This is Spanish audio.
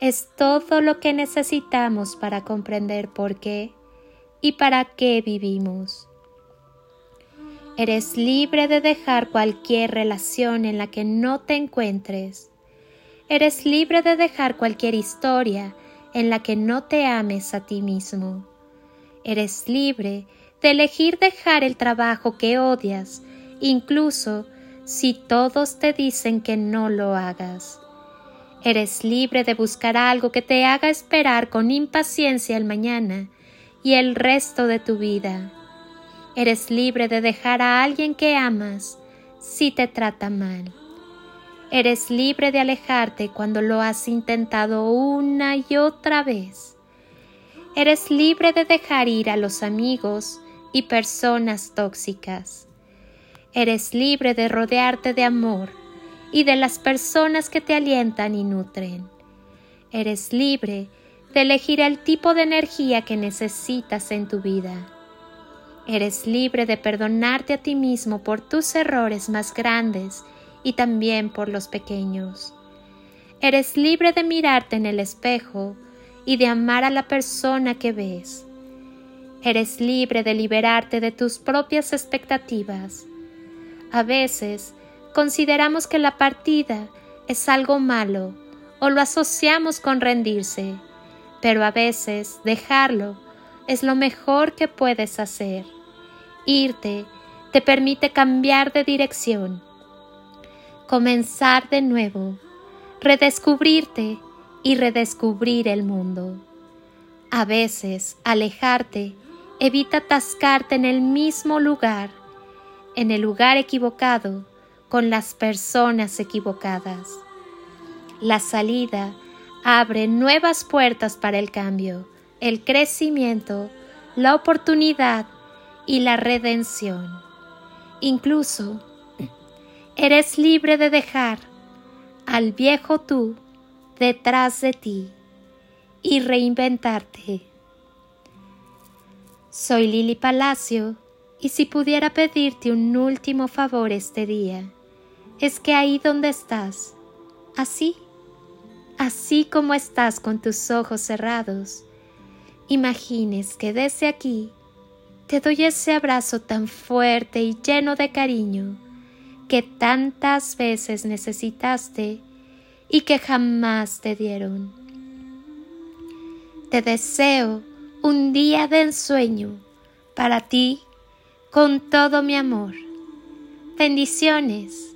es todo lo que necesitamos para comprender por qué y para qué vivimos. Eres libre de dejar cualquier relación en la que no te encuentres. Eres libre de dejar cualquier historia en la que no te ames a ti mismo. Eres libre de elegir dejar el trabajo que odias, incluso si todos te dicen que no lo hagas. Eres libre de buscar algo que te haga esperar con impaciencia el mañana y el resto de tu vida. Eres libre de dejar a alguien que amas si te trata mal. Eres libre de alejarte cuando lo has intentado una y otra vez. Eres libre de dejar ir a los amigos y personas tóxicas. Eres libre de rodearte de amor y de las personas que te alientan y nutren. Eres libre de elegir el tipo de energía que necesitas en tu vida. Eres libre de perdonarte a ti mismo por tus errores más grandes y también por los pequeños. Eres libre de mirarte en el espejo y de amar a la persona que ves. Eres libre de liberarte de tus propias expectativas. A veces consideramos que la partida es algo malo o lo asociamos con rendirse, pero a veces dejarlo es lo mejor que puedes hacer. Irte te permite cambiar de dirección, comenzar de nuevo, redescubrirte y redescubrir el mundo. A veces alejarte evita atascarte en el mismo lugar, en el lugar equivocado, con las personas equivocadas. La salida abre nuevas puertas para el cambio, el crecimiento, la oportunidad y la redención. Incluso eres libre de dejar al viejo tú detrás de ti y reinventarte. Soy Lili Palacio y si pudiera pedirte un último favor este día, es que ahí donde estás, así, así como estás con tus ojos cerrados, imagines que desde aquí te doy ese abrazo tan fuerte y lleno de cariño que tantas veces necesitaste y que jamás te dieron. Te deseo un día de ensueño para ti con todo mi amor. Bendiciones